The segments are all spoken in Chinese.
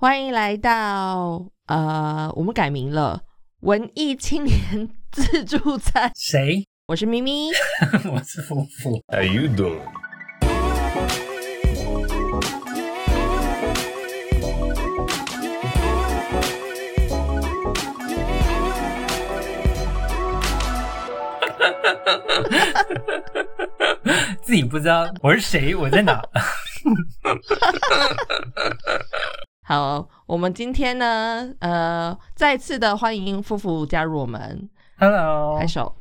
欢迎来到呃，我们改名了文艺青年自助餐。谁？我是咪咪，我是夫妇。How you doing? 自己不知道我是谁，我在哪？好，我们今天呢，呃，再次的欢迎夫妇加入我们，Hello，拍手。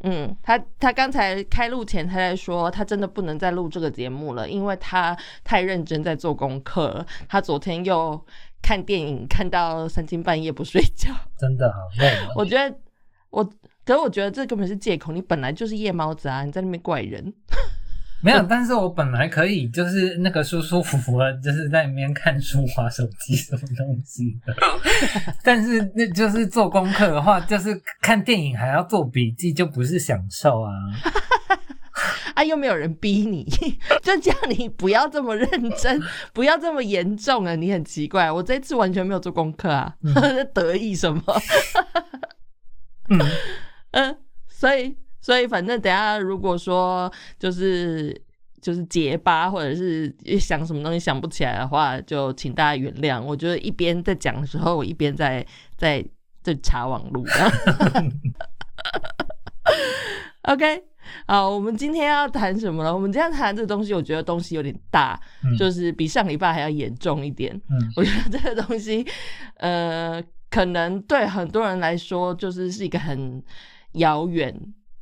嗯，他他刚才开录前他在说，他真的不能再录这个节目了，因为他太认真在做功课了。他昨天又看电影看到三更半夜不睡觉。真的好累哦。我觉得我，可是我觉得这根本是借口，你本来就是夜猫子啊，你在那边怪人。没有，但是我本来可以就是那个舒舒服服的，就是在里面看书、划手机什么东西的。但是那就是做功课的话，就是看电影还要做笔记，就不是享受啊。啊，又没有人逼你，就叫你不要这么认真，不要这么严重啊！你很奇怪，我这次完全没有做功课啊，得意什么？嗯，嗯，所以所以反正等下如果说就是就是结巴或者是想什么东西想不起来的话，就请大家原谅。我觉得一边在讲的时候，我一边在在在查网路。OK，好，我们今天要谈什么呢？我们今天谈这个东西，我觉得东西有点大，嗯就是比上礼拜还要严重一点。嗯我觉得这个东西，呃，可能对很多人来说，就是是一个很遥远，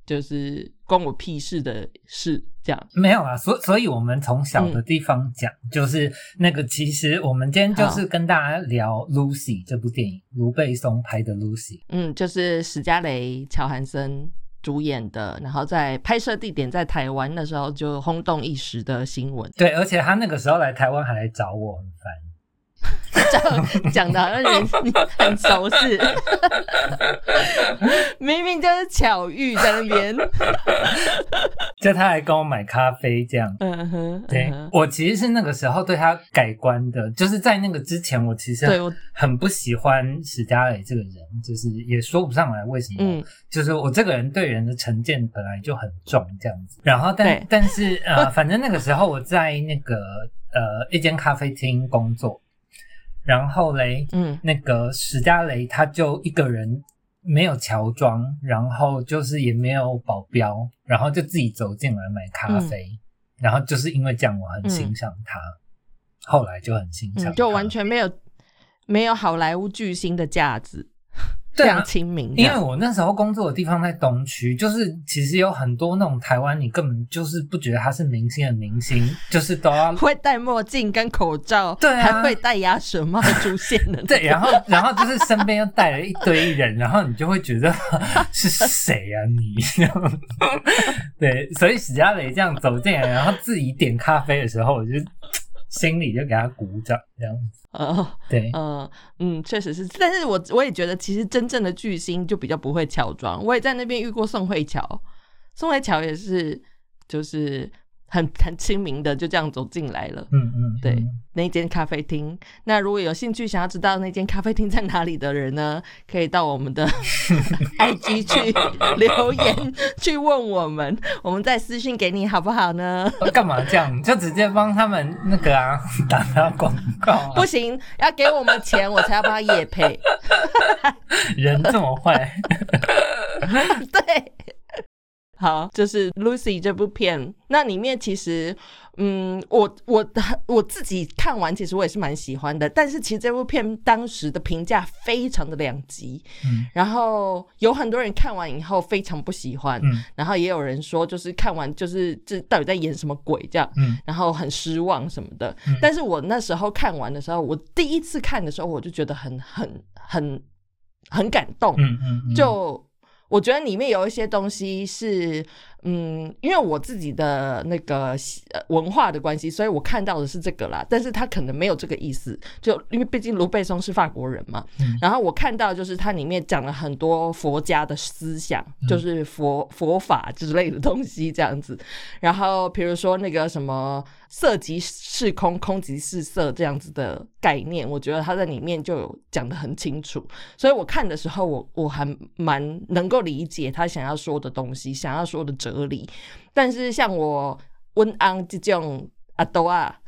就是关我屁事的事，这样。没有啊，所所以我们从小的地方讲，就是那个其实我们今天就是跟大家聊《Lucy》这部电影，卢贝松拍的《Lucy》。嗯，就是史嘉蕾·乔韩森主演的，然后在拍摄地点在台湾的时候就轰动一时的新闻，对，而且他那个时候来台湾还来找我，很烦。讲讲的好像人很熟似，明明就是巧遇在那边。就他来跟我买咖啡这样。嗯哼，对嗯我其实是那个时候对他改观的，就是在那个之前，我其实对我很不喜欢史嘉蕾这个人，就是也说不上来为什么。嗯就是我这个人对人的成见本来就很重，这样子。然后但但是呃，反正那个时候我在那个呃一间咖啡厅工作，然后嘞，嗯。那个史嘉蕾他就一个人没有乔装，然后就是也没有保镖，然后就自己走进来买咖啡，嗯。然后就是因为这样我很欣赏他，后来就很欣赏、嗯，就完全没有没有好莱坞巨星的架子，非常亲民这因。为我那时候工作的地方在东区，就是其实有很多那种台湾，你根本就是不觉得他是明星的明星，就是都要会戴墨镜跟口罩，对啊还会戴鸭舌帽出现的。对，然后然后就是身边又带了一堆人，然后你就会觉得 是谁啊你？对，所以史嘉蕾这样走进来，然后自己点咖啡的时候，我就心里就给他鼓掌，这样子。呃对，呃嗯，确实是，但是我我也觉得，其实真正的巨星就比较不会乔装。我也在那边遇过宋慧乔，宋慧乔也是，就是很很亲民的，就这样走进来了。嗯嗯，对嗯那一间咖啡厅。那如果有兴趣想要知道那间咖啡厅在哪里的人呢，可以到我们的 IG 去留言，去问我们，我们再私信给你好不好呢？干嘛这样？就直接帮他们那个啊 打他广告、啊，不行，要给我们钱，我才要帮他夜配。人这么坏。对，好，就是 Lucy 这部片，那里面其实，嗯，我我我自己看完，其实我也是蛮喜欢的。但是其实这部片当时的评价非常的两极，嗯然后有很多人看完以后非常不喜欢，嗯然后也有人说就是看完就是这到底在演什么鬼这样。嗯然后很失望什么的，嗯但是我那时候看完的时候，我第一次看的时候，我就觉得很很很很感动，嗯嗯嗯，就我觉得里面有一些东西是嗯，因为我自己的那个呃文化的关系，所以我看到的是这个啦。但是他可能没有这个意思，就因为毕竟卢贝松是法国人嘛。然后我看到就是它里面讲了很多佛家的思想，就是佛佛法之类的东西这样子。然后比如说那个什么。色即是空，空即是色，这样子的概念，我觉得他在里面就有讲的很清楚。所以我看的时候，我我还蛮能够理解他想要说的东西，想要说的哲理。但是像我温安这种阿多啊。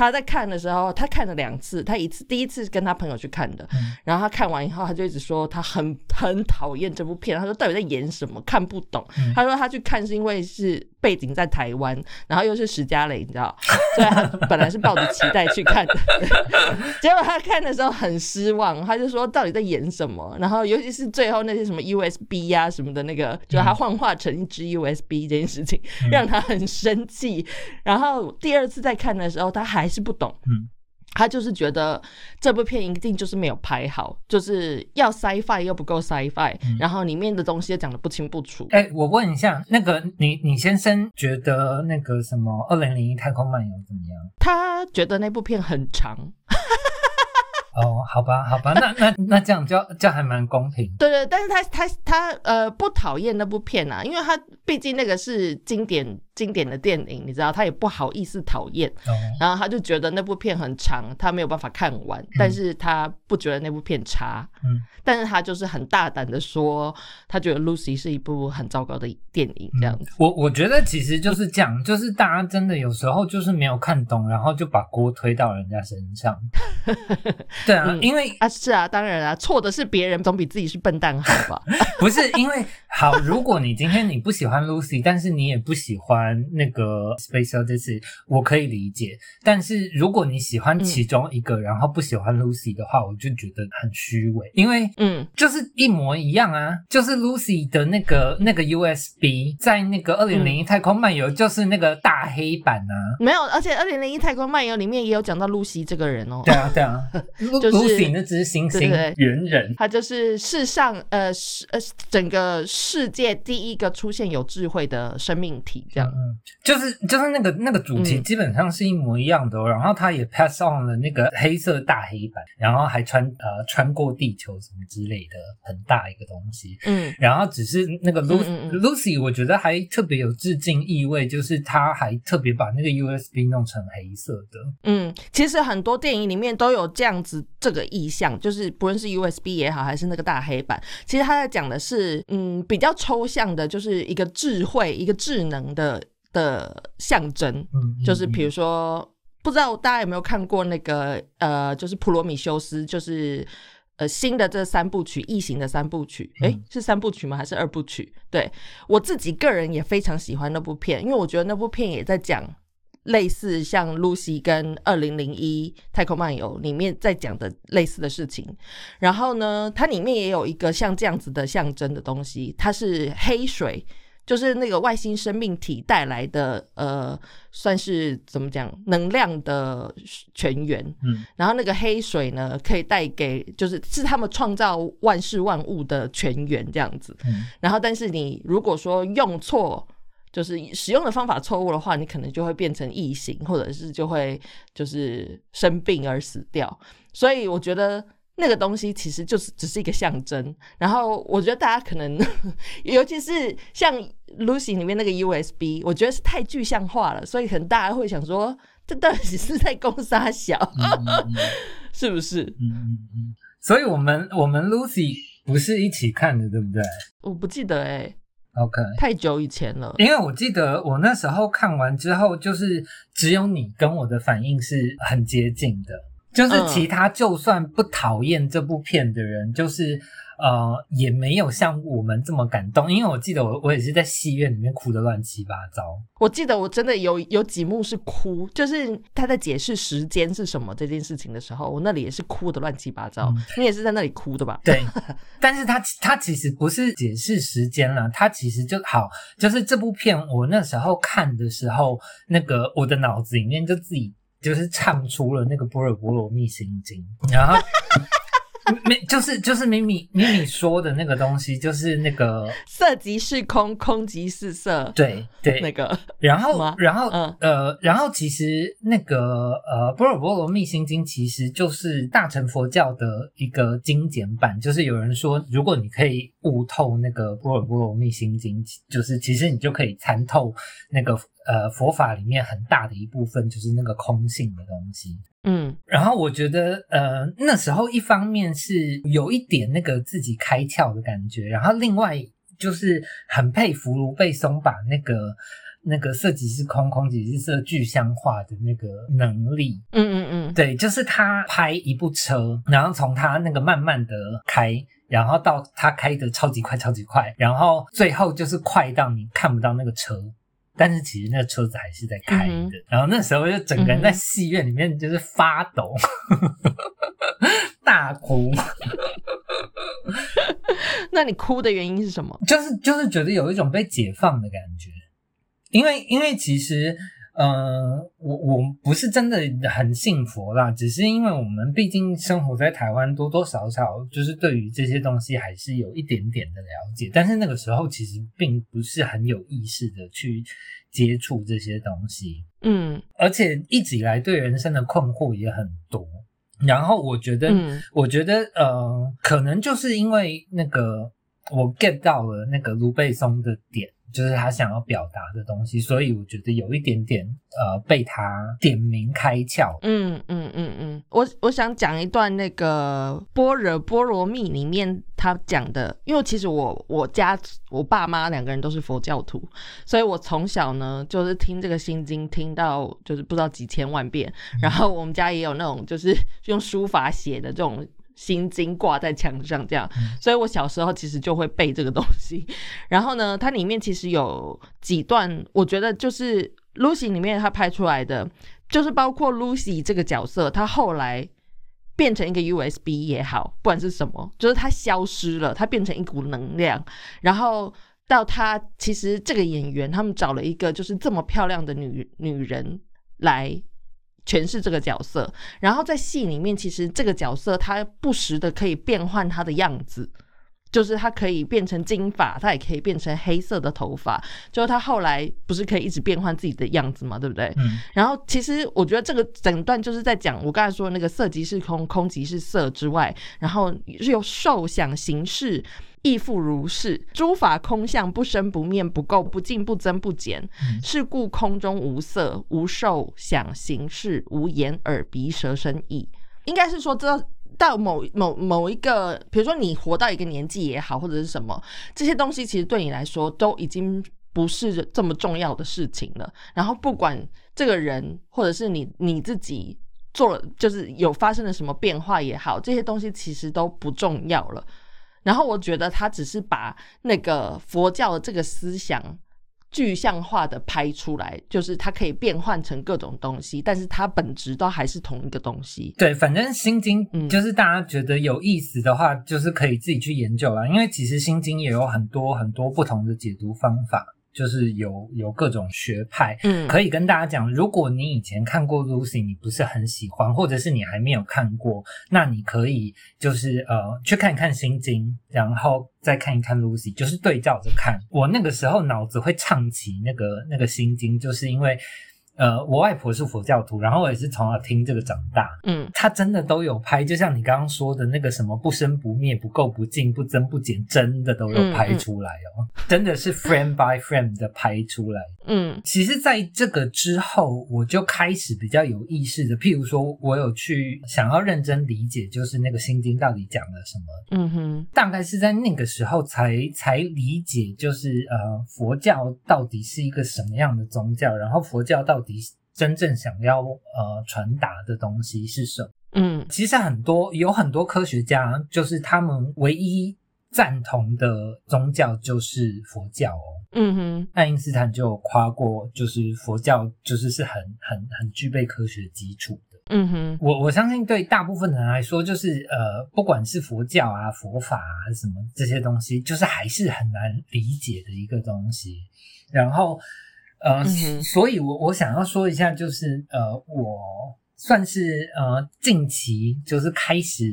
他在看的时候，他看了两次。他一次第一次跟他朋友去看的，然后他看完以后，他就一直说他很很讨厌这部片。他说到底在演什么，看不懂。他说他去看是因为是背景在台湾，然后又是史嘉蕾，你知道，所以他本来是抱着期待去看的。结果他看的时候很失望，他就说到底在演什么。然后尤其是最后那些什么 USB 呀什么的那个，就他幻化成一支 USB 这件事情，让他很生气。然后第二次再看的时候，他还是不懂，嗯，他就是觉得这部片一定就是没有拍好，就是要 sci-fi 又不够 sci-fi，然后里面的东西又讲的不清不楚。哎，我问一下，那个你你先生觉得那个什么二零零一太空漫游怎么样？他觉得那部片很长。哦，好吧，好吧，那那那这样就就还蛮公平。对对，但是他他他呃不讨厌那部片啊，因为他毕竟那个是经典经典的电影，你知道，他也不好意思讨厌。然后他就觉得那部片很长，他没有办法看完，但是他不觉得那部片差。嗯，但是他就是很大胆的说，他觉得 Lucy 是一部很糟糕的电影，这样子。我我觉得其实就是这样，就是大家真的有时候就是没有看懂，然后就把锅推到人家身上。对啊，因为啊是啊，当然啊，错的是别人，总比自己是笨蛋好吧？不是因为好，如果你今天你不喜欢 Lucy，但是你也不喜欢那个 Space Odyssey，我可以理解。但是如果你喜欢其中一个，然后不喜欢 Lucy 的话，我就觉得很虚伪，因为嗯，就是一模一样啊，就是 Lucy 的那个那个 USB 在那个二零零一太空漫游就是那个大黑板啊，没有，而且二零零一太空漫游里面也有讲到 Lucy 这个人哦，对啊对啊。Lucy 那只是猩猩猿人，他就是世上呃世呃整个世界第一个出现有智慧的生命体，这样，就是就是那个那个主题基本上是一模一样的，然后他也 pass on 了那个黑色大黑板，然后还穿呃穿过地球什么之类的很大一个东西，嗯，然后只是那个 Lucy Lucy 我觉得还特别有致敬意味，就是他还特别把那个 USB 弄成黑色的，嗯，其实很多电影里面都有这样子。这个意象就是不论是 USB 也好，还是那个大黑板，其实他在讲的是，嗯，比较抽象的，就是一个智慧、一个智能的的象征。嗯，就是比如说，不知道大家有没有看过那个，呃，就是普罗米修斯，就是呃新的这三部曲，异形的三部曲，哎，是三部曲吗？还是二部曲？对我自己个人也非常喜欢那部片，因为我觉得那部片也在讲。类似像《Lucy》跟《二零零一太空漫游》里面在讲的类似的事情，然后呢，它里面也有一个像这样子的象征的东西，它是黑水，就是那个外星生命体带来的，呃，算是怎么讲，能量的泉源。嗯，然后那个黑水呢，可以带给，就是是他们创造万事万物的泉源这样子。嗯，然后但是你如果说用错。就是使用的方法错误的话，你可能就会变成异形，或者是就会就是生病而死掉。所以我觉得那个东西其实就是只是一个象征。然后我觉得大家可能，尤其是像 Lucy 里面那个 USB，我觉得是太具象化了，所以可能大家会想说，这到底是在攻杀小，是不是？嗯嗯嗯。所以我们我们 Lucy 不是一起看的，对不对？我不记得哎。OK，太久以前了，因为我记得我那时候看完之后，就是只有你跟我的反应是很接近的，就是其他就算不讨厌这部片的人，就是。呃，也没有像我们这么感动，因为我记得我我也是在戏院里面哭的乱七八糟。我记得我真的有有几幕是哭，就是他在解释时间是什么这件事情的时候，我那里也是哭的乱七八糟。你也是在那里哭的吧？对，但是他他其实不是解释时间了，他其实就好，就是这部片我那时候看的时候，那个我的脑子里面就自己就是唱出了那个《波尔波罗蜜心经》，然后。没就是就是米米米米说的那个东西，就是那个色即是空，空即是色。对对那个，然后，然后，嗯呃，然后其实那个呃，《波若波罗蜜心经》其实就是大乘佛教的一个精简版。就是有人说，如果你可以悟透那个《波若波罗蜜心经》，就是其实你就可以参透那个呃佛法里面很大的一部分，就是那个空性的东西。嗯然后我觉得，呃，那时候一方面是有一点那个自己开窍的感觉，然后另外就是很佩服卢贝松把那个那个色即是空，空即是色具象化的那个能力。嗯嗯嗯，对，就是他拍一部车，然后从他那个慢慢的开，然后到他开的超级快、超级快，然后最后就是快到你看不到那个车。但是其实那个车子还是在开的，嗯然后那时候就整个人在戏院里面就是发抖，大哭，那你哭的原因是什么？就是就是觉得有一种被解放的感觉，因为因为其实，呃，我我不是真的很信佛啦，只是因为我们毕竟生活在台湾，多多少少就是对于这些东西还是有一点点的了解，但是那个时候其实并不是很有意识的去接触这些东西，嗯而且一直以来对人生的困惑也很多。然后我觉得，嗯我觉得呃，可能就是因为那个我 get 到了那个卢贝松的点，就是他想要表达的东西，所以我觉得有一点点呃被他点名开窍。嗯嗯嗯嗯，我我想讲一段那个《般若波罗蜜》里面他讲的，因为其实我我家我爸妈两个人都是佛教徒，所以我从小呢就是听这个心经听到就是不知道几千万遍，然后我们家也有那种就是用书法写的这种。心经挂在墙上，这样，所以我小时候其实就会背这个东西。然后呢，它里面其实有几段，我觉得就是 Lucy 里面他拍出来的，就是包括 Lucy 这个角色，她后来变成一个 USB 也好，不管是什么，就是她消失了，她变成一股能量，然后到她其实这个演员他们找了一个就是这么漂亮的女女人来。诠释这个角色，然后在戏里面，其实这个角色他不时的可以变换他的样子，就是他可以变成金发，他也可以变成黑色的头发，就是他后来不是可以一直变换自己的样子嘛，对不对？嗯然后其实我觉得这个整段就是在讲我刚才说的那个色即是空，空即是色之外，然后是有受想行识。亦复如是，诸法空相，不生不灭，不垢不净，不增不减。嗯是故空中无色，无受想行识，无眼耳鼻舌身意。应该是说，这到某某某一个，比如说你活到一个年纪也好，或者是什么，这些东西其实对你来说都已经不是这么重要的事情了。然后不管这个人或者是你你自己做了，就是有发生了什么变化也好，这些东西其实都不重要了。然后我觉得他只是把那个佛教的这个思想具象化的拍出来，就是它可以变换成各种东西，但是它本质都还是同一个东西。对，反正心经嗯就是大家觉得有意思的话，就是可以自己去研究啦。因为其实心经也有很多很多不同的解读方法，就是有有各种学派。嗯，可以跟大家讲，如果你以前看过 Lucy，你不是很喜欢，或者是你还没有看过，那你可以就是呃去看一看心经，然后再看一看 Lucy，就是对照着看。我那个时候脑子会唱起那个那个心经，就是因为呃我外婆是佛教徒，然后我也是从小听这个长大。嗯他真的都有拍，就像你刚刚说的那个什么不生不灭、不垢不净、不增不减，真的都有拍出来哦，真的是 frame by frame 的拍出来。嗯其实，在这个之后，我就开始比较有意识的，譬如说，我有去想要认真理解，就是那个心经到底讲了什么。嗯哼大概是在那个时候才才理解，就是呃，佛教到底是一个什么样的宗教，然后佛教到底真正想要呃传达的东西是什么。嗯其实很多有很多科学家，就是他们唯一赞同的宗教就是佛教哦。嗯哼爱因斯坦就有夸过，就是佛教就是是很很很具备科学基础的。嗯哼我我相信对大部分人来说，就是呃，不管是佛教啊、佛法啊什么这些东西，就是还是很难理解的一个东西。然后呃，嗯所以我我想要说一下，就是呃，我算是呃近期就是开始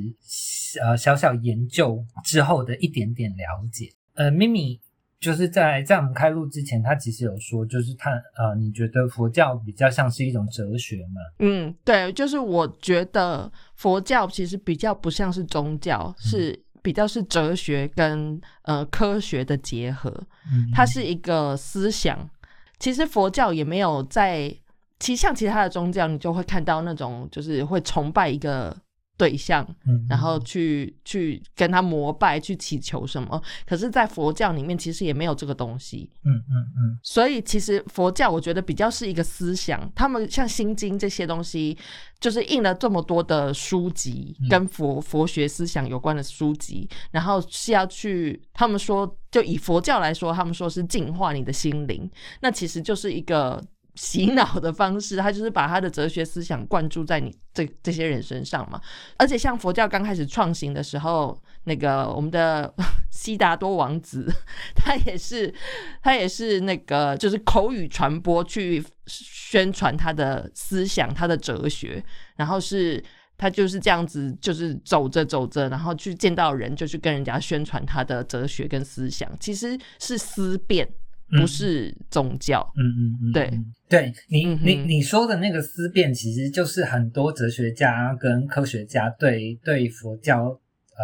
呃小小研究之后的一点点了解。呃，咪咪就是在在我们开录之前，他其实有说，就是他呃，你觉得佛教比较像是一种哲学吗？嗯，对，就是我觉得佛教其实比较不像是宗教，是比较是哲学跟呃科学的结合，嗯，它是一个思想。其实佛教也没有在，其实像其他的宗教，你就会看到那种就是会崇拜一个对象，嗯，然后去去跟他膜拜，去祈求什么。可是，在佛教里面，其实也没有这个东西。嗯嗯嗯所以，其实佛教我觉得比较是一个思想，他们像《心经》这些东西，就是印了这么多的书籍，嗯跟佛佛学思想有关的书籍，然后是要去，他们说，就以佛教来说，他们说是净化你的心灵，那其实就是一个。洗脑的方式，他就是把他的哲学思想灌注在你这这些人身上嘛。而且像佛教刚开始创行的时候，那个我们的 悉达多王子，他也是他也是那个就是口语传播去宣传他的思想、他的哲学，然后是他就是这样子，就是走着走着，然后去见到人就去跟人家宣传他的哲学跟思想，其实是思辨，不是宗教。嗯嗯嗯，对。嗯，对你嗯你你说的那个思辨，其实就是很多哲学家跟科学家对对佛教呃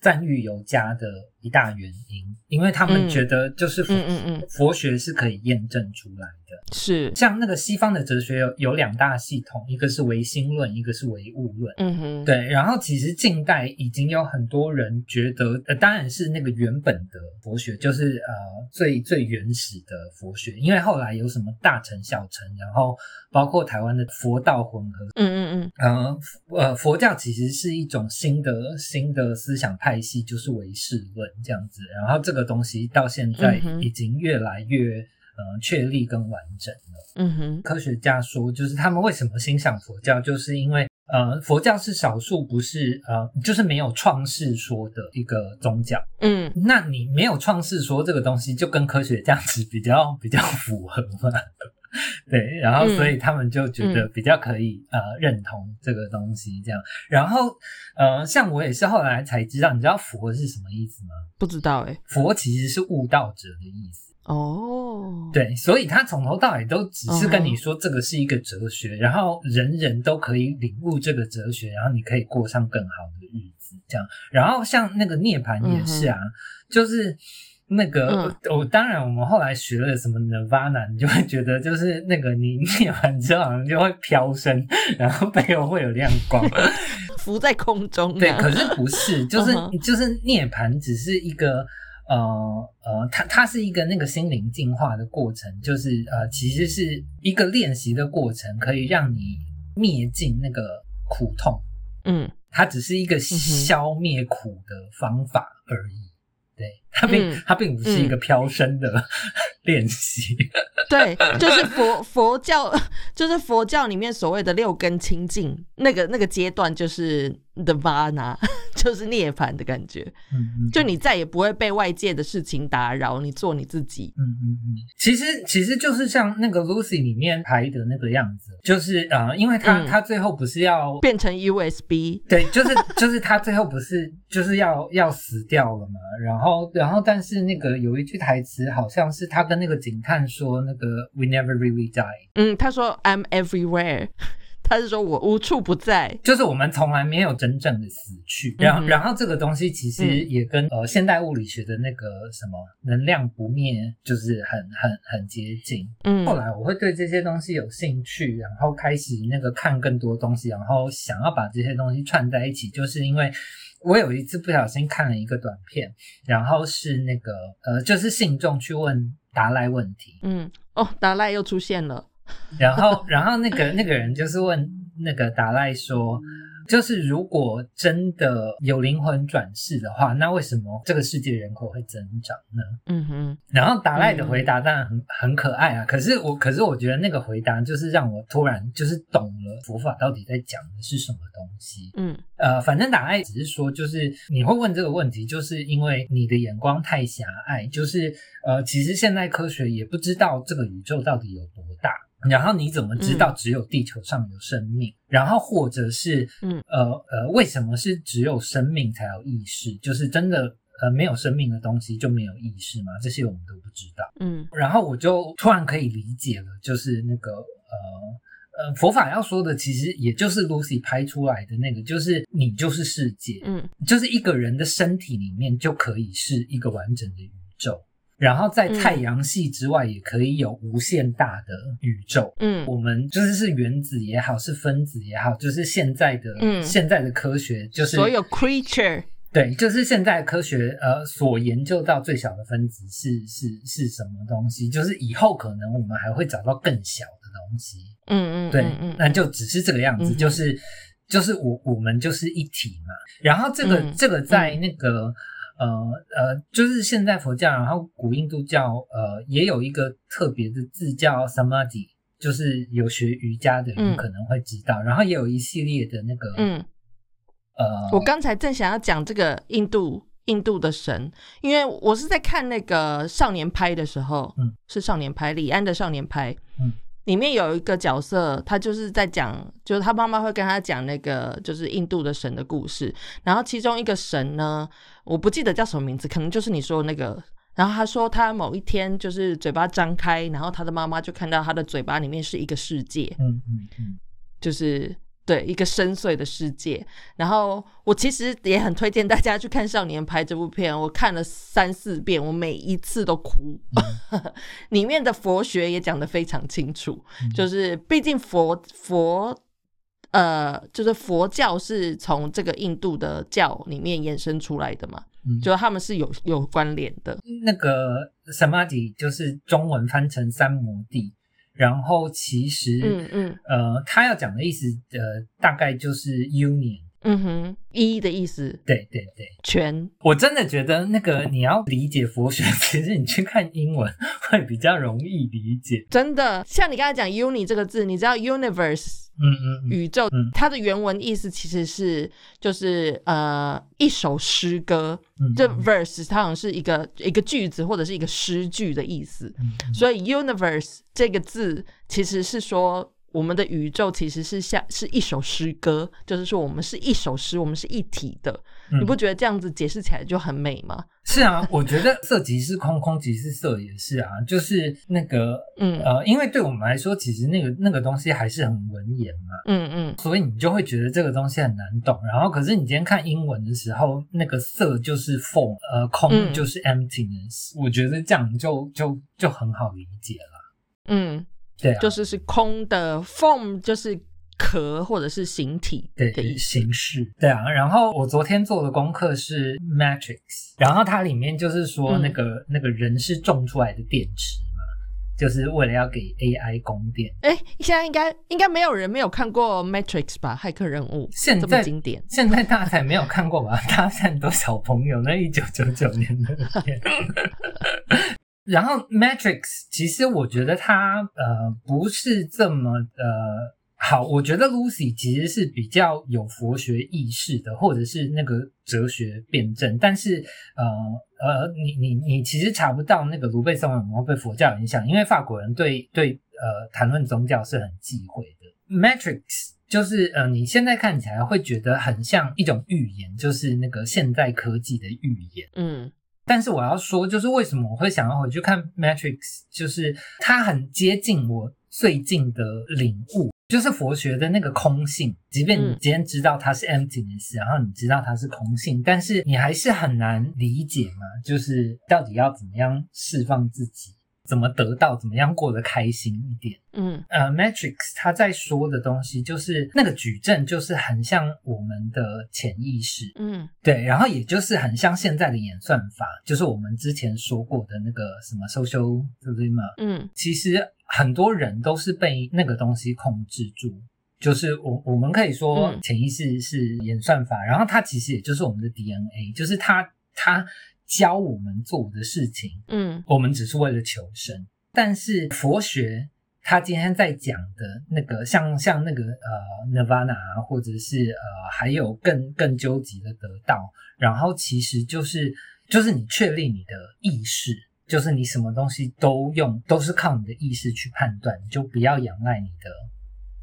赞誉有加的一大原因，因为他们嗯觉得就是佛嗯嗯嗯佛学是可以验证出来的。是，像那个西方的哲学有有两大系统，一个是唯心论，一个是唯物论。嗯哼，对，然后其实近代已经有很多人觉得，呃，当然是那个原本的佛学，就是呃最最原始的佛学，因为后来有什么大乘、小乘，然后包括台湾的佛道混合，嗯嗯呃呃，佛教其实是一种新的新的思想派系，就是唯识论这样子，然后这个东西到现在已经越来越呃确立跟完整了。嗯哼，科学家说，就是他们为什么欣赏佛教，就是因为呃，佛教是少数不是呃，就是没有创世说的一个宗教。嗯那你没有创世说这个东西，就跟科学这样子比较比较符合嘛？对，然后嗯所以他们就觉得比较可以、呃认同这个东西这样。然后呃，像我也是后来才知道，你知道佛是什么意思吗？不知道哎、佛其实是悟道者的意思。哦，，对，所以他从头到尾都只是跟嗯你说这个是一个哲学，然后人人都可以领悟这个哲学，然后你可以过上更好的日子，这样。然后像那个涅槃也是啊，就是那个嗯我、当然我们后来学了什么 Nirvana，你就会觉得就是那个你念完之后好像就会飘升，然后背后会有亮光。浮在空中、啊。对，可是不是，就是、嗯就是涅槃只是一个呃呃，它它是一个那个心灵进化的过程，就是呃，其实是一个练习的过程，可以让你灭尽那个苦痛，嗯它只是一个消灭苦的方法而已。对，它并、嗯它并不是一个飘升的 练习。对，就是佛 佛教，就是佛教里面所谓的六根清净，那个那个阶段就是 the vana，就是涅槃的感觉，嗯嗯，就你再也不会被外界的事情打扰，你做你自己。嗯嗯嗯，其实其实就是像那个 Lucy 里面排的那个样子，就是呃，因为他、嗯他最后不是要变成 USB，对，就是就是他最后不是就是要要死掉了嘛，然后然后但是那个有一句台词好像是他跟那个警探说那个 We never really die，嗯，他说 I'm everywhere，他是说我无处不在。就是我们从来没有真正的死去。然后、嗯然后这个东西其实嗯也跟、呃现代物理学的那个什么能量不灭就是很很很接近。嗯后来我会对这些东西有兴趣，然后开始那个看更多东西，然后想要把这些东西串在一起，就是因为我有一次不小心看了一个短片，然后是那个呃，就是信众去问达赖问题，嗯，哦，达赖又出现了。然后然后那个那个人就是问那个达赖说。就是如果真的有灵魂转世的话，那为什么这个世界人口会增长呢？嗯哼，然后达赖的回答当然很很可爱啊，可是我可是我觉得那个回答就是让我突然就是懂了佛法到底在讲的是什么东西。嗯呃，反正达赖只是说，就是你会问这个问题，就是因为你的眼光太狭隘，就是呃，其实现代科学也不知道这个宇宙到底有多大。然后你怎么知道只有地球上有生命？然后或者是，嗯呃呃，为什么是只有生命才有意识？就是真的呃没有生命的东西就没有意识吗？这些我们都不知道。嗯然后我就突然可以理解了，就是那个呃呃佛法要说的，其实也就是 Lucy 拍出来的那个，就是你就是世界，嗯就是一个人的身体里面就可以是一个完整的宇宙。然后在太阳系之外，也可以有无限大的宇宙。嗯我们就是是原子也好，是分子也好，就是现在的、嗯现在的科学，就是所有 creature，对，就是现在科学呃所研究到最小的分子是是是什么东西，就是以后可能我们还会找到更小的东西。嗯嗯，对，嗯嗯那就只是这个样子，嗯就是就是我我们就是一体嘛。然后这个、嗯这个在那个。呃呃，就是现在佛教，然后古印度教，呃，也有一个特别的字叫 samadhi，就是有学瑜伽的人嗯可能会知道。然后也有一系列的那个，嗯，呃，我刚才正想要讲这个印度印度的神，因为我是在看那个少年拍的时候，嗯，是少年拍李安的少年拍，嗯。里面有一个角色，他就是在讲，就是他妈妈会跟他讲那个就是印度的神的故事，然后其中一个神呢，我不记得叫什么名字，可能就是你说的那个。然后他说他某一天就是嘴巴张开，然后他的妈妈就看到他的嘴巴里面是一个世界，嗯嗯嗯，就是对一个深邃的世界。然后我其实也很推荐大家去看《少年派》这部片，我看了三四遍，我每一次都哭。里面的佛学也讲得非常清楚，嗯就是毕竟佛佛。呃，就是佛教是从这个印度的教里面衍生出来的嘛，嗯就他们是有有关联的。那个 samadhi 就是中文翻成三摩地，然后其实，嗯嗯呃，他要讲的意思，呃，大概就是 union。嗯哼，一的意思，对对对，全。我真的觉得那个你要理解佛学，其实你去看英文会比较容易理解。真的，像你刚才讲 “uni” 这个字，你知道 “universe” 嗯嗯嗯，宇宙，嗯。它的原文意思其实是就是呃一首诗歌，嗯这 verse 它好像是一个一个句子或者是一个诗句的意思，所以 universe 这个字其实是说。我们的宇宙其实是像是一首诗歌，就是说我们是一首诗，我们是一体的。嗯你不觉得这样子解释起来就很美吗？是啊，我觉得色即是空，空即是色也是啊，就是那个嗯呃，因为对我们来说，其实那个那个东西还是很文言嘛。嗯嗯所以你就会觉得这个东西很难懂。然后，可是你今天看英文的时候，那个色就是 form，呃，空嗯就是 emptiness、我觉得这样就就就很好理解了。嗯，对啊，就是是空的 form，就是壳或者是形体对的意思。形式。对啊，然后我昨天做的功课是 Matrix，然后它里面就是说嗯那个、那个人是种出来的电池嘛，就是为了要给 AI 供电。哎，现在应该应该没有人没有看过《Matrix》吧？骇客任务这么现在经典，现在大家才没有看过吧？大家现在很多小朋友，那一九九九年的片。然后 Matrix，其实我觉得它呃不是这么呃好，我觉得 Lucy 其实是比较有佛学意识的，或者是那个哲学辩证，但是呃呃，你你你其实查不到那个卢贝松有没有被佛教影响，因为法国人对对呃谈论宗教是很忌讳的。Matrix 就是呃，你现在看起来会觉得很像一种预言，就是那个现代科技的预言。嗯但是我要说，就是为什么我会想要回去看 Matrix，就是它很接近我最近的领悟，就是佛学的那个空性。即便你嗯今天知道它是 emptiness，、然后你知道它是空性，但是你还是很难理解嘛，就是到底要怎么样释放自己，怎么得到，怎么样过得开心一点。嗯呃，Matrix 他在说的东西，就是那个矩阵，就是很像我们的潜意识。嗯对，然后也就是很像现在的演算法，就是我们之前说过的那个什么 social dilemma，嗯其实很多人都是被那个东西控制住。就是我我们可以说嗯潜意识是演算法，然后它其实也就是我们的 DNA，就是它它教我们做的事情，嗯我们只是为了求生。但是佛学他今天在讲的那个，像像那个呃 Nirvana 啊，或者是呃还有更更究极的得到，然后其实就是就是你确立你的意识。就是你什么东西都用都是靠你的意识去判断，你就不要仰赖你的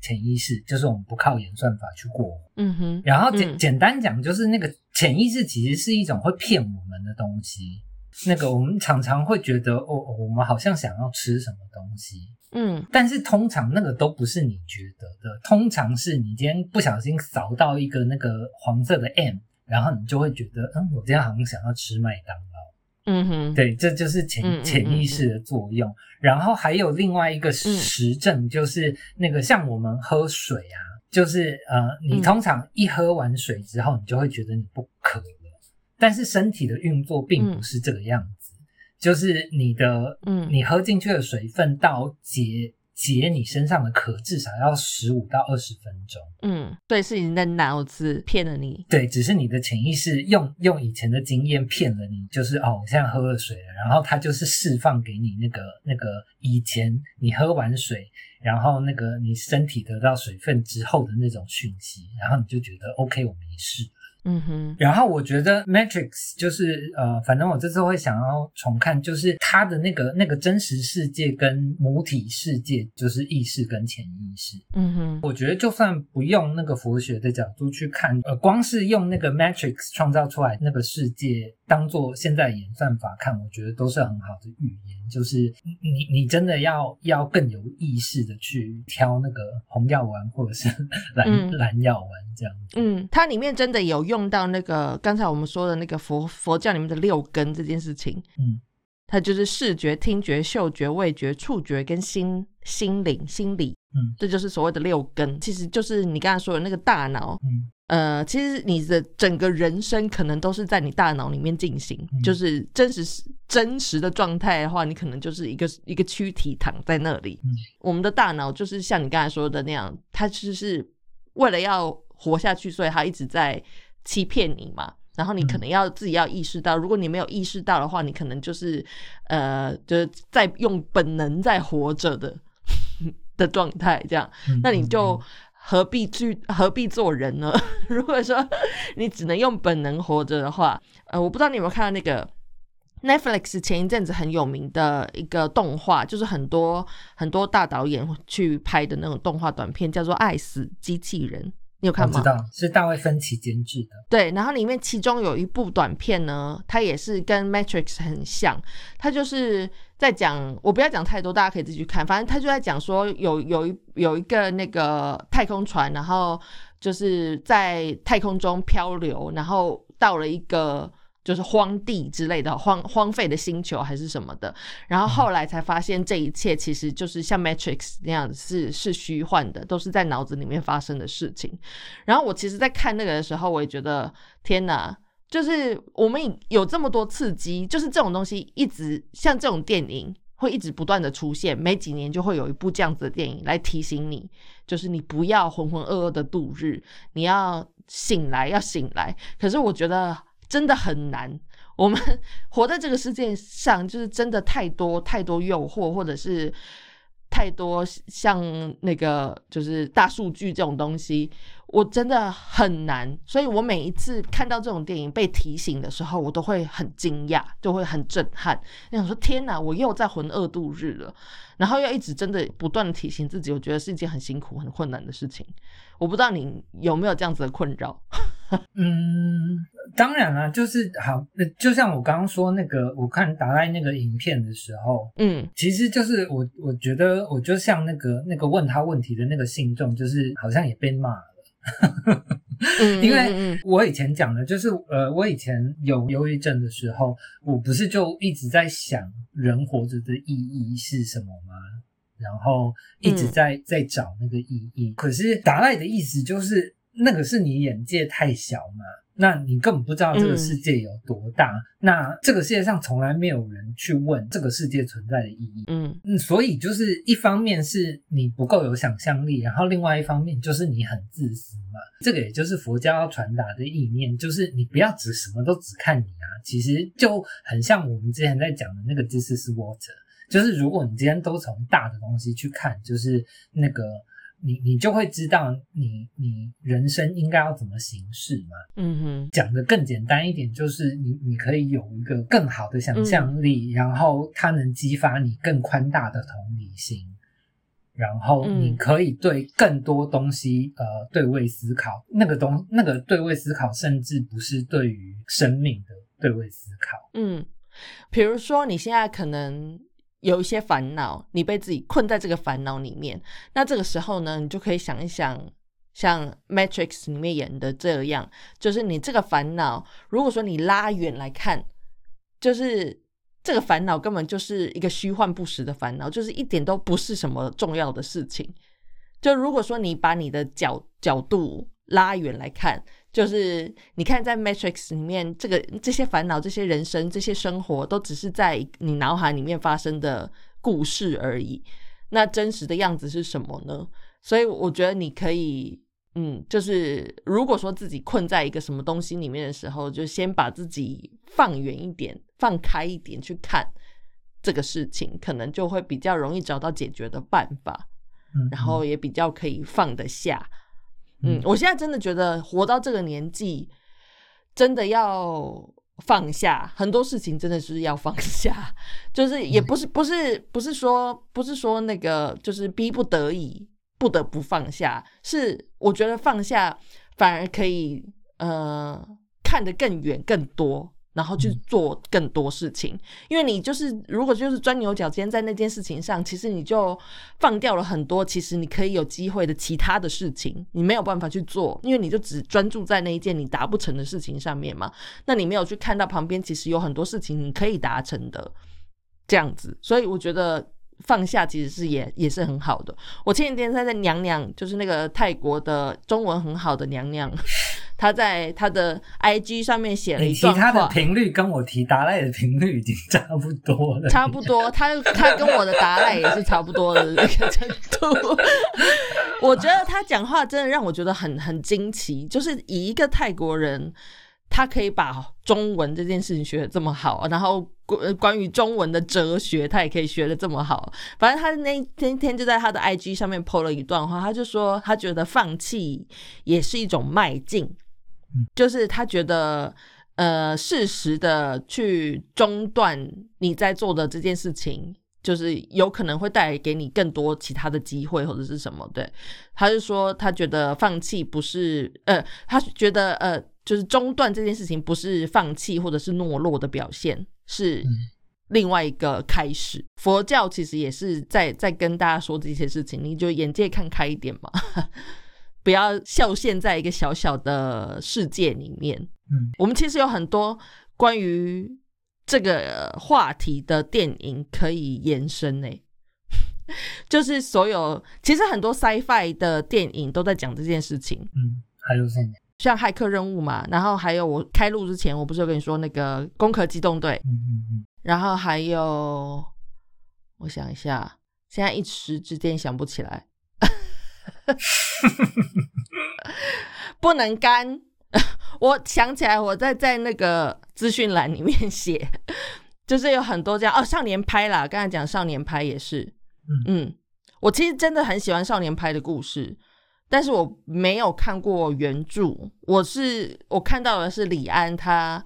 潜意识，就是我们不靠演算法去过。嗯哼，然后简、嗯简单讲，就是那个潜意识其实是一种会骗我们的东西。那个我们常常会觉得，哦，哦我们好像想要吃什么东西，嗯但是通常那个都不是你觉得的，通常是你今天不小心扫到一个那个黄色的 M，然后你就会觉得，嗯，我今天好像想要吃麦当劳。嗯哼，对，这就是潜潜意识的作用。然后还有另外一个实实证，就是那个像我们喝水啊，就是呃，你嗯。通常一喝完水之后，你就会觉得你不渴了，但是身体的运作并不是这个样子，就是你的嗯。你喝进去的水分到解解你身上的渴，至少要十五到二十分钟。嗯，对，是你的脑子骗了你。对，只是你的潜意识用用以前的经验骗了你，就是哦，我现在喝了水了，然后它就是释放给你那个那个以前你喝完水，然后那个你身体得到水分之后的那种讯息，然后你就觉得 OK，我没事。嗯哼，然后我觉得 Matrix 就是呃，反正我这次会想要重看，就是它的那个那个真实世界跟母体世界，就是意识跟潜意识。嗯哼，我觉得就算不用那个佛学的角度去看，呃，光是用那个 Matrix 创造出来那个世界当做现在演算法看，我觉得都是很好的预言。就是你你你真的要要更有意识的去挑那个红药丸或者是 蓝、嗯蓝药丸这样子。嗯，它里面真的有用到那个刚才我们说的那个佛佛教里面的六根这件事情。嗯，它就是视觉、听觉、嗅觉、味觉、触觉跟心心灵、心理，嗯，这就是所谓的六根，其实就是你刚才说的那个大脑。嗯呃，其实你的整个人生可能都是在你大脑里面进行，嗯就是真实真实的状态的话，你可能就是一个一个躯体躺在那里。嗯我们的大脑就是像你刚才说的那样，它就是为了要活下去，所以它一直在欺骗你嘛。然后你可能要自己要意识到，如果你没有意识到的话，你可能就是呃，就是在用本能在活着的 的状态，这样。嗯那你就何必去何必做人呢？如果说你只能用本能活着的话，呃，我不知道你有没有看到那个 Netflix 前一阵子很有名的一个动画，就是很多很多大导演去拍的那种动画短片，叫做《爱死机器人》，你有看吗？我知道是大卫芬奇监制的。对，然后里面其中有一部短片呢，它也是跟 Matrix 很像，它就是在讲，我不要讲太多，大家可以自己去看。反正他就在讲说有有一有一个那个太空船，然后就是在太空中漂流，然后到了一个。就是荒地之类的荒荒废的星球还是什么的，然后后来才发现这一切其实就是像 Matrix 那样是是虚幻的，都是在脑子里面发生的事情。然后我其实，在看那个的时候，我也觉得天哪，就是我们有这么多刺激，就是这种东西一直像这种电影会一直不断的出现，每几年就会有一部这样子的电影来提醒你，就是你不要浑浑噩噩的度日，你要醒来，要醒来。可是我觉得真的很难。我们 活在这个世界上，就是真的太多太多诱惑，或者是太多像那个就是大数据这种东西，我真的很难。所以我每一次看到这种电影被提醒的时候，我都会很惊讶，就会很震撼。想说天哪，我又在浑噩度日了，然后要一直真的不断的提醒自己，我觉得是一件很辛苦、很困难的事情。我不知道你有没有这样子的困扰？嗯，当然啦，就是好，呃就像我刚刚说那个，我看达赖那个影片的时候，嗯其实就是我我觉得我就像那个那个问他问题的那个信众，就是好像也被骂了。嗯，因为我以前讲的就是，呃，我以前有忧郁症的时候，我不是就一直在想人活着的意义是什么吗？然后一直在、在找那个意义。可是达赖的意思就是，那个是你眼界太小嘛，那你根本不知道这个世界有多大。那这个世界上从来没有人去问这个世界存在的意义。嗯嗯，所以就是一方面是你不够有想象力，然后另外一方面就是你很自私嘛。这个也就是佛教要传达的意念，就是你不要只什么都只看你啊。其实就很像我们之前在讲的那个 “this is water”，就是如果你今天都从大的东西去看，就是那个你你就会知道你你人生应该要怎么行事嘛。嗯哼，讲的更简单一点，就是你你可以有一个更好的想象力，然后它能激发你更宽大的同理心，然后你可以对更多东西呃对位思考，那个东那个对位思考，甚至不是对于生命的对位思考。嗯，比如说你现在可能。有一些烦恼，你被自己困在这个烦恼里面。那这个时候呢，你就可以想一想，像《Matrix》里面演的这样，就是你这个烦恼，如果说你拉远来看，就是这个烦恼根本就是一个虚幻不实的烦恼，就是一点都不是什么重要的事情。就如果说你把你的角角度拉远来看。就是你看，在 Matrix 里面，这个这些烦恼、这些人生、这些生活，都只是在你脑海里面发生的故事而已。那真实的样子是什么呢？所以我觉得你可以，嗯，就是如果说自己困在一个什么东西里面的时候，就先把自己放远一点、放开一点去看这个事情，可能就会比较容易找到解决的办法，然后也比较可以放得下。嗯，我现在真的觉得活到这个年纪，真的要放下很多事情，真的是要放下。就是也不是不是不是说不是说那个就是逼不得已不得不放下，是我觉得放下反而可以呃看得更远更多。然后去做更多事情，因为你就是如果就是钻牛角尖在那件事情上，其实你就放掉了很多，其实你可以有机会的其他的事情，你没有办法去做，因为你就只专注在那一件你达不成的事情上面嘛。那你没有去看到旁边其实有很多事情你可以达成的，这样子。所以我觉得放下其实是也也是很好的。我前几天在在娘娘，就是那个泰国的中文很好的娘娘。他在他的 IG 上面写了一段话，他的频率跟我提达赖的频率已经差不多了，差不多。他他跟我的达赖也是差不多的那 个程度。我觉得他讲话真的让我觉得很很惊奇，就是以一个泰国人。他可以把中文这件事情学的这么好，然后关关于中文的哲学，他也可以学的这么好。反正他那天天就在他的 IG 上面 PO 了一段话，他就说他觉得放弃也是一种迈进，就是他觉得呃适时的去中断你在做的这件事情，就是有可能会带来给你更多其他的机会或者是什么。对，他就说他觉得放弃不是呃，他觉得呃。就是中断这件事情，不是放弃或者是懦弱的表现，是另外一个开始。佛教其实也是在在跟大家说这些事情，你就眼界看开一点嘛，不要受限在一个小小的世界里面。嗯，我们其实有很多关于这个话题的电影可以延伸呢，就是所有其实很多 sci-fi 的电影都在讲这件事情。嗯，还有？像骇客任务嘛，然后还有我开录之前，我不是有跟你说那个攻壳机动队，嗯嗯嗯，然后还有，我想一下，现在一时之间想不起来，不能干，我想起来，我在在那个资讯栏里面写，就是有很多这样哦，少年拍啦，刚才讲少年拍也是，嗯，我其实真的很喜欢少年拍的故事。但是我没有看过原著，我是我看到的是李安他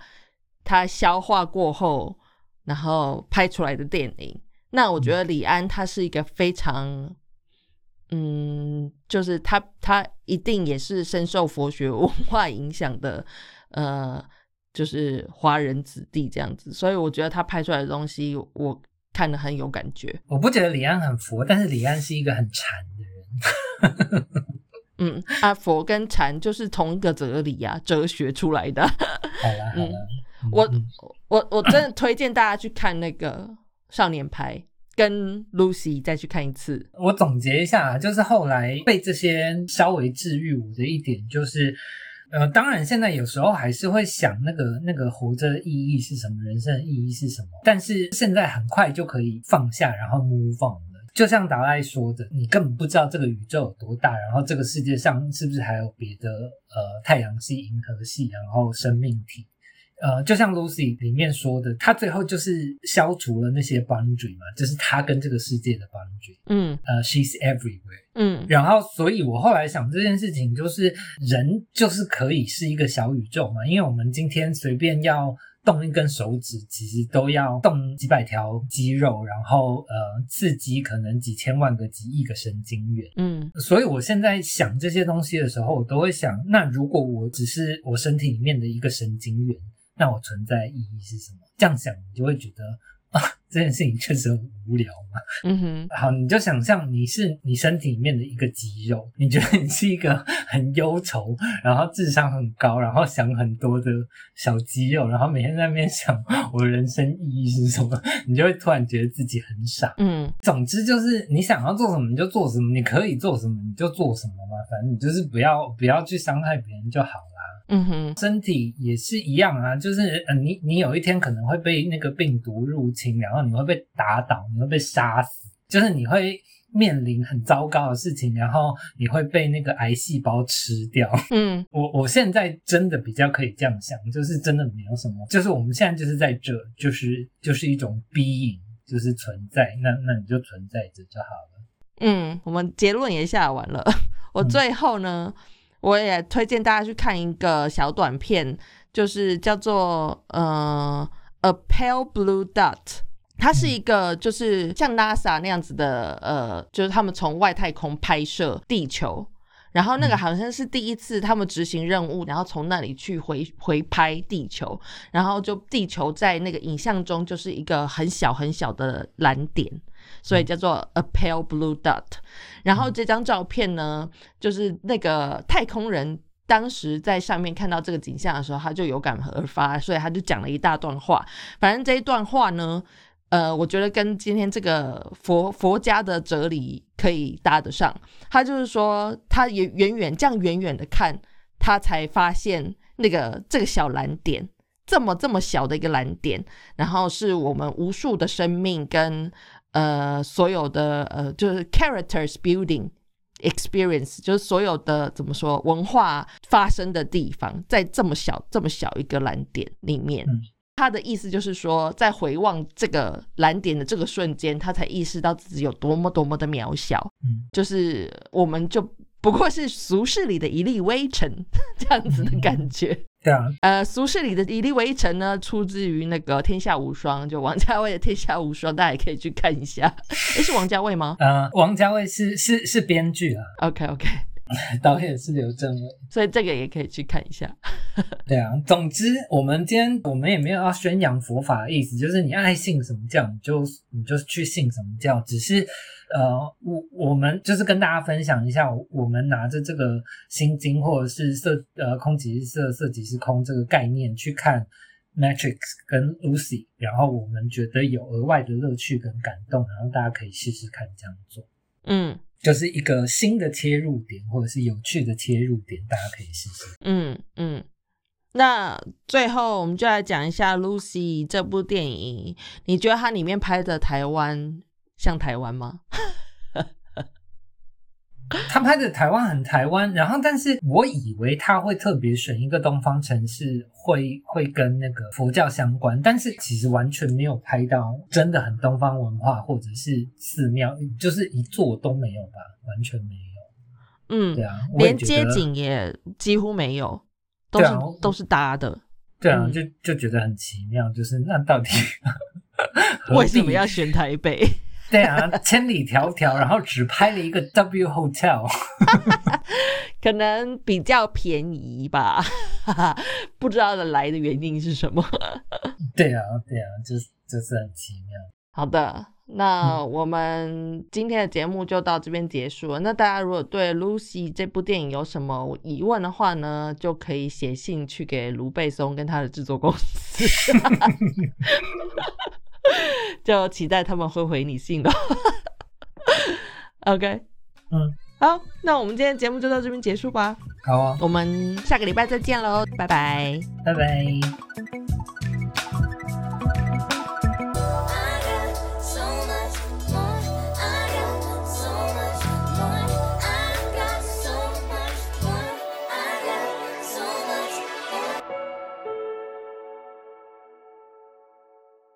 他消化过后，然后拍出来的电影。那我觉得李安他是一个非常，嗯，就是他他一定也是深受佛学文化影响的，呃，就是华人子弟这样子。所以我觉得他拍出来的东西，我看的很有感觉。我不觉得李安很佛，但是李安是一个很禅的人。嗯，啊，佛跟禅就是同一个哲理呀，哲学出来的。好了好了，我我我真的推荐大家去看那个少年派，跟 Lucy 再去看一次。我总结一下，就是后来被这些稍微治愈我的一点，就是呃，当然现在有时候还是会想那个那个活着的意义是什么，人生的意义是什么，但是现在很快就可以放下，然后 move on 了。就像达赖说的，你根本不知道这个宇宙有多大，然后这个世界上是不是还有别的呃太阳系、银河系，然后生命体，呃，就像 Lucy 里面说的，他最后就是消除了那些 boundary 嘛，就是他跟这个世界的 boundary。嗯呃，she's everywhere。嗯然后，所以我后来想这件事情，就是人就是可以是一个小宇宙嘛，因为我们今天随便要动一根手指，其实都要动几百条肌肉，然后呃，刺激可能几千万个、几亿个神经元。嗯所以我现在想这些东西的时候，我都会想，那如果我只是我身体里面的一个神经元，那我存在的意义是什么？这样想，你就会觉得啊，这件事情确实很无聊嘛。嗯哼好，你就想象你是你身体里面的一个肌肉，你觉得你是一个很忧愁，然后智商很高，然后想很多的小肌肉，然后每天在那边想我的人生意义是什么，你就会突然觉得自己很傻。嗯总之就是你想要做什么你就做什么，你可以做什么你就做什么嘛，反正你就是不要不要去伤害别人就好啦。嗯哼身体也是一样啊，就是呃，你你有一天可能会被那个病毒入侵，然后你会被打倒，你会被杀死，就是你会面临很糟糕的事情，然后你会被那个癌细胞吃掉。嗯 我我现在真的比较可以这样想，就是真的没有什么，就是我们现在就是在这，就是就是一种 being，就是存在，那那你就存在着就好了。嗯，我们结论也下完了。我嗯最后呢，我也推荐大家去看一个小短片，就是叫做呃《A Pale Blue Dot》。它是一个就是像 NASA 那样子的，呃，就是他们从外太空拍摄地球，然后那个好像是第一次他们执行任务，然后从那里去回回拍地球，然后就地球在那个影像中就是一个很小很小的蓝点，所以叫做 a pale blue dot。然后这张照片呢，就是那个太空人。当时在上面看到这个景象的时候，他就有感而发，所以他就讲了一大段话。反正这一段话呢，呃，我觉得跟今天这个佛佛家的哲理可以搭得上。他就是说，他也远远这样远远的看，他才发现那个这个小蓝点，这么这么小的一个蓝点，然后是我们无数的生命跟呃所有的呃就是 characters building experience，就是所有的怎么说文化发生的地方，在这么小这么小一个蓝点里面。嗯他的意思就是说，在回望这个蓝点的这个瞬间，他才意识到自己有多么多么的渺小。嗯，就是我们就不过是俗世里的一粒微尘 这样子的感觉。对啊，呃，俗世里的以力为城呢，出自于那个《天下无双》，就王家卫的《天下无双》，大家也可以去看一下。诶，是王家卫吗呃，王家卫是是是编剧啊，？OK OK，导演是刘镇伟。所以这个也可以去看一下。对啊，总之我们今天我们也没有要宣扬佛法的意思，就是你爱信什么教，你就你就去信什么教。只是呃，我我们就是跟大家分享一下，我们拿着这个心经或者是色呃空即是色，色即是空这个概念去看 Matrix 跟 Lucy，然后我们觉得有额外的乐趣跟感动，然后大家可以试试看这样做。嗯就是一个新的切入点，或者是有趣的切入点，大家可以试试。嗯嗯。那最后我们就来讲一下《Lucy》这部电影，你觉得它里面拍的台湾像台湾吗？他拍的台湾很台湾，然后但是我以为他会特别选一个东方城市，会会跟那个佛教相关，但是其实完全没有拍到真的很东方文化或者是寺庙，就是一座都没有吧，完全没有。嗯对，啊，连街，景也几乎没有，都是、啊都是搭的。对啊，嗯就就觉得很奇妙，就是那到底 为什么要选台北？对啊，千里迢迢，然后只拍了一个 W Hotel。可能比较便宜吧，不知道的来的原因是什么。对啊，对啊，就是就是很奇妙。好的，那我们今天的节目就到这边结束了。那大家如果对《Lucy》这部电影有什么疑问的话呢，就可以写信去给卢贝松跟他的制作公司，就期待他们会回你信了。OK，嗯，好，那我们今天节目就到这边结束吧。好啊，我们下个礼拜再见喽，拜拜。拜拜。